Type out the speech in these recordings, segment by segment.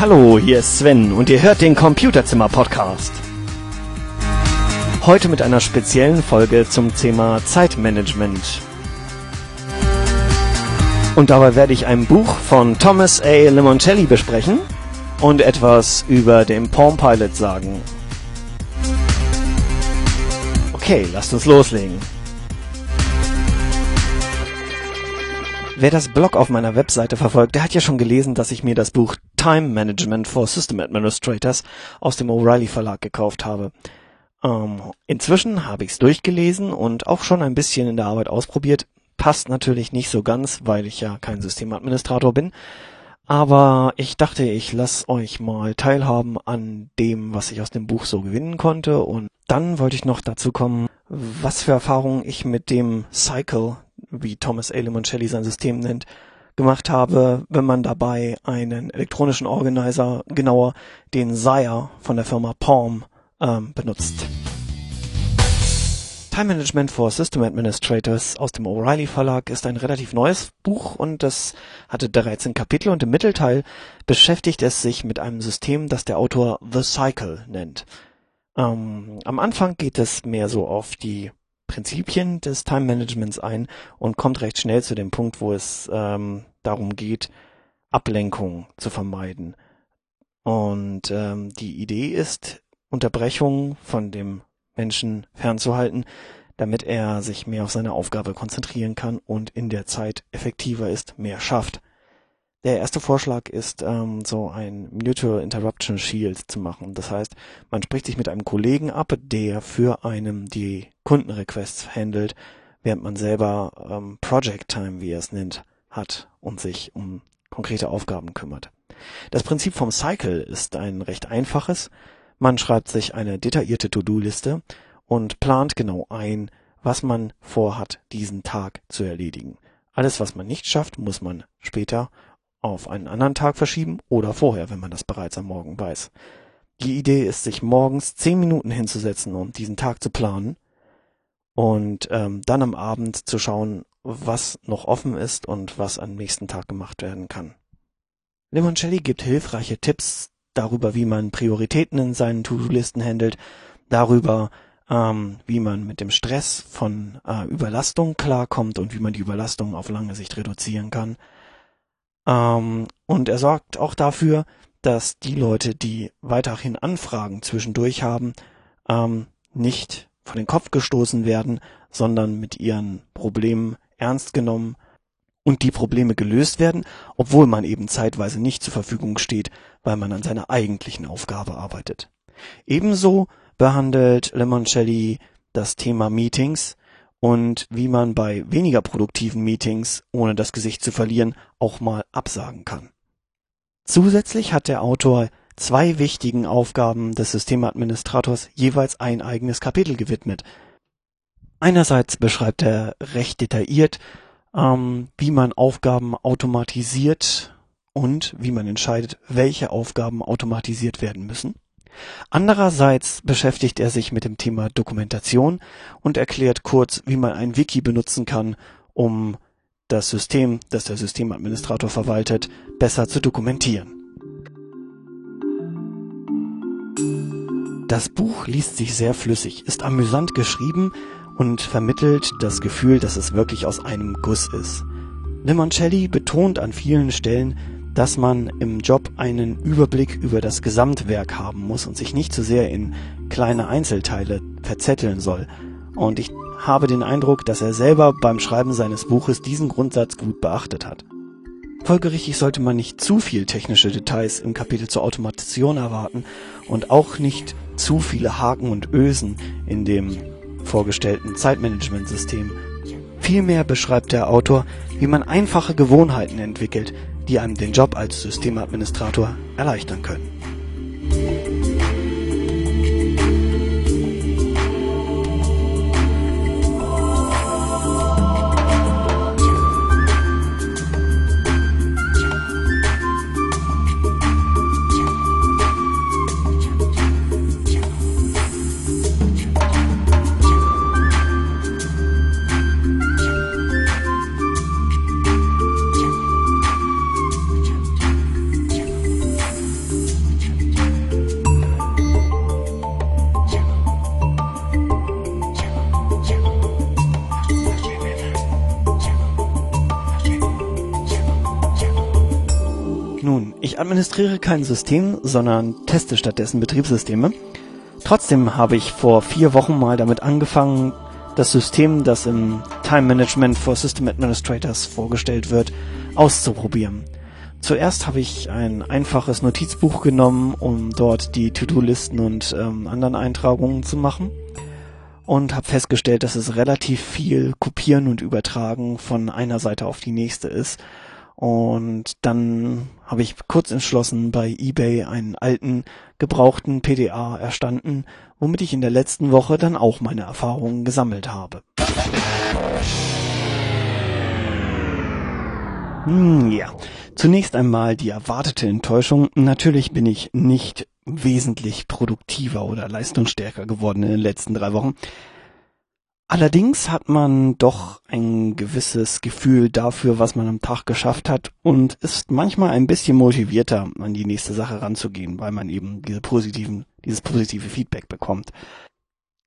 Hallo, hier ist Sven und ihr hört den Computerzimmer Podcast. Heute mit einer speziellen Folge zum Thema Zeitmanagement. Und dabei werde ich ein Buch von Thomas A. Limoncelli besprechen und etwas über den Palm Pilot sagen. Okay, lasst uns loslegen. Wer das Blog auf meiner Webseite verfolgt, der hat ja schon gelesen, dass ich mir das Buch Time Management for System Administrators aus dem O'Reilly Verlag gekauft habe. Ähm, inzwischen habe ich es durchgelesen und auch schon ein bisschen in der Arbeit ausprobiert. Passt natürlich nicht so ganz, weil ich ja kein Systemadministrator bin. Aber ich dachte, ich lasse euch mal teilhaben an dem, was ich aus dem Buch so gewinnen konnte. Und dann wollte ich noch dazu kommen, was für Erfahrungen ich mit dem Cycle, wie Thomas A. Limoncelli sein System nennt, gemacht habe, wenn man dabei einen elektronischen Organizer, genauer den Sire von der Firma Palm, ähm, benutzt. Time Management for System Administrators aus dem O'Reilly Verlag ist ein relativ neues Buch und das hatte 13 Kapitel und im Mittelteil beschäftigt es sich mit einem System, das der Autor The Cycle nennt. Ähm, am Anfang geht es mehr so auf die Prinzipien des Time Managements ein und kommt recht schnell zu dem Punkt, wo es ähm, darum geht, Ablenkung zu vermeiden. Und ähm, die Idee ist, Unterbrechungen von dem Menschen fernzuhalten, damit er sich mehr auf seine Aufgabe konzentrieren kann und in der Zeit effektiver ist, mehr schafft. Der erste Vorschlag ist, ähm, so ein Mutual Interruption Shield zu machen. Das heißt, man spricht sich mit einem Kollegen ab, der für einen die Kundenrequests handelt, während man selber ähm, Project Time, wie er es nennt, hat und sich um konkrete Aufgaben kümmert. Das Prinzip vom Cycle ist ein recht einfaches. Man schreibt sich eine detaillierte To-Do-Liste und plant genau ein, was man vorhat, diesen Tag zu erledigen. Alles, was man nicht schafft, muss man später auf einen anderen Tag verschieben oder vorher, wenn man das bereits am Morgen weiß. Die Idee ist, sich morgens zehn Minuten hinzusetzen, um diesen Tag zu planen und ähm, dann am Abend zu schauen, was noch offen ist und was am nächsten Tag gemacht werden kann. Limoncelli gibt hilfreiche Tipps darüber, wie man Prioritäten in seinen To-Do-Listen handelt, darüber, ähm, wie man mit dem Stress von äh, Überlastung klarkommt und wie man die Überlastung auf lange Sicht reduzieren kann. Ähm, und er sorgt auch dafür, dass die Leute, die weiterhin Anfragen zwischendurch haben, ähm, nicht von den Kopf gestoßen werden, sondern mit ihren Problemen ernst genommen und die Probleme gelöst werden, obwohl man eben zeitweise nicht zur Verfügung steht, weil man an seiner eigentlichen Aufgabe arbeitet. Ebenso behandelt Limoncelli das Thema Meetings und wie man bei weniger produktiven Meetings, ohne das Gesicht zu verlieren, auch mal absagen kann. Zusätzlich hat der Autor zwei wichtigen Aufgaben des Systemadministrators jeweils ein eigenes Kapitel gewidmet. Einerseits beschreibt er recht detailliert, ähm, wie man Aufgaben automatisiert und wie man entscheidet, welche Aufgaben automatisiert werden müssen. Andererseits beschäftigt er sich mit dem Thema Dokumentation und erklärt kurz, wie man ein Wiki benutzen kann, um das System, das der Systemadministrator verwaltet, besser zu dokumentieren. Das Buch liest sich sehr flüssig, ist amüsant geschrieben und vermittelt das Gefühl, dass es wirklich aus einem Guss ist. Limoncelli betont an vielen Stellen, dass man im Job einen Überblick über das Gesamtwerk haben muss und sich nicht zu sehr in kleine Einzelteile verzetteln soll. Und ich habe den Eindruck, dass er selber beim Schreiben seines Buches diesen Grundsatz gut beachtet hat. Folgerichtig sollte man nicht zu viel technische Details im Kapitel zur Automation erwarten und auch nicht zu viele Haken und Ösen in dem vorgestellten Zeitmanagementsystem. Vielmehr beschreibt der Autor, wie man einfache Gewohnheiten entwickelt, die einem den Job als Systemadministrator erleichtern können. Administriere kein System, sondern teste stattdessen Betriebssysteme. Trotzdem habe ich vor vier Wochen mal damit angefangen, das System, das im Time Management for System Administrators vorgestellt wird, auszuprobieren. Zuerst habe ich ein einfaches Notizbuch genommen, um dort die To-Do-Listen und ähm, anderen Eintragungen zu machen und habe festgestellt, dass es relativ viel Kopieren und Übertragen von einer Seite auf die nächste ist. Und dann habe ich kurz entschlossen bei eBay einen alten, gebrauchten PDA erstanden, womit ich in der letzten Woche dann auch meine Erfahrungen gesammelt habe. Hm, ja, zunächst einmal die erwartete Enttäuschung. Natürlich bin ich nicht wesentlich produktiver oder leistungsstärker geworden in den letzten drei Wochen. Allerdings hat man doch ein gewisses Gefühl dafür, was man am Tag geschafft hat und ist manchmal ein bisschen motivierter, an die nächste Sache ranzugehen, weil man eben diese positiven, dieses positive Feedback bekommt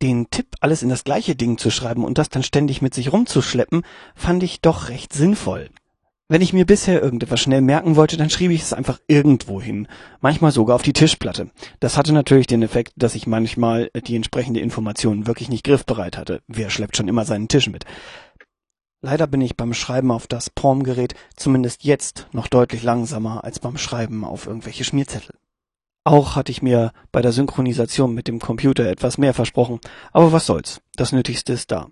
den Tipp, alles in das gleiche Ding zu schreiben und das dann ständig mit sich rumzuschleppen, fand ich doch recht sinnvoll. Wenn ich mir bisher irgendetwas schnell merken wollte, dann schrieb ich es einfach irgendwo hin, manchmal sogar auf die Tischplatte. Das hatte natürlich den Effekt, dass ich manchmal die entsprechende Information wirklich nicht griffbereit hatte. Wer schleppt schon immer seinen Tisch mit? Leider bin ich beim Schreiben auf das Palm-Gerät zumindest jetzt noch deutlich langsamer als beim Schreiben auf irgendwelche Schmierzettel. Auch hatte ich mir bei der Synchronisation mit dem Computer etwas mehr versprochen, aber was soll's, das Nötigste ist da.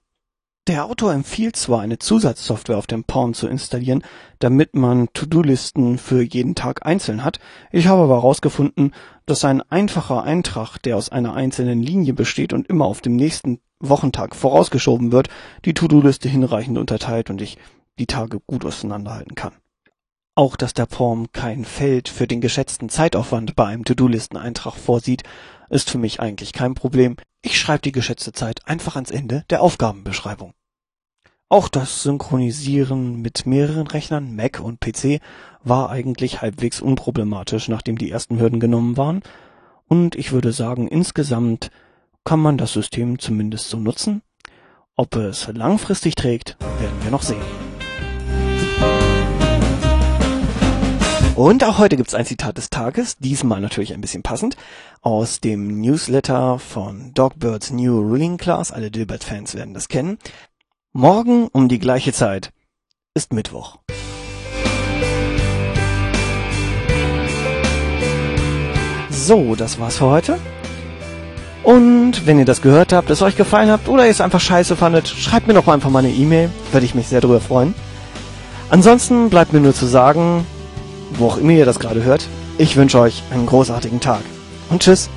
Der Autor empfiehlt zwar eine Zusatzsoftware auf dem Palm zu installieren, damit man To-Do-Listen für jeden Tag einzeln hat, ich habe aber herausgefunden, dass ein einfacher Eintrag, der aus einer einzelnen Linie besteht und immer auf dem nächsten Wochentag vorausgeschoben wird, die To-Do-Liste hinreichend unterteilt und ich die Tage gut auseinanderhalten kann. Auch dass der Form kein Feld für den geschätzten Zeitaufwand bei einem To-Do-Listeneintrag vorsieht, ist für mich eigentlich kein Problem. Ich schreibe die geschätzte Zeit einfach ans Ende der Aufgabenbeschreibung. Auch das Synchronisieren mit mehreren Rechnern, Mac und PC, war eigentlich halbwegs unproblematisch, nachdem die ersten Hürden genommen waren. Und ich würde sagen, insgesamt kann man das System zumindest so nutzen. Ob es langfristig trägt, werden wir noch sehen. Und auch heute gibt's ein Zitat des Tages, diesmal natürlich ein bisschen passend, aus dem Newsletter von Dogbirds New Ruling Class. Alle Dilbert-Fans werden das kennen. Morgen um die gleiche Zeit ist Mittwoch. So, das war's für heute. Und wenn ihr das gehört habt, es euch gefallen habt oder ihr es einfach scheiße fandet, schreibt mir doch einfach mal eine E-Mail. Würde ich mich sehr darüber freuen. Ansonsten bleibt mir nur zu sagen, wo auch immer ihr das gerade hört. Ich wünsche euch einen großartigen Tag und tschüss.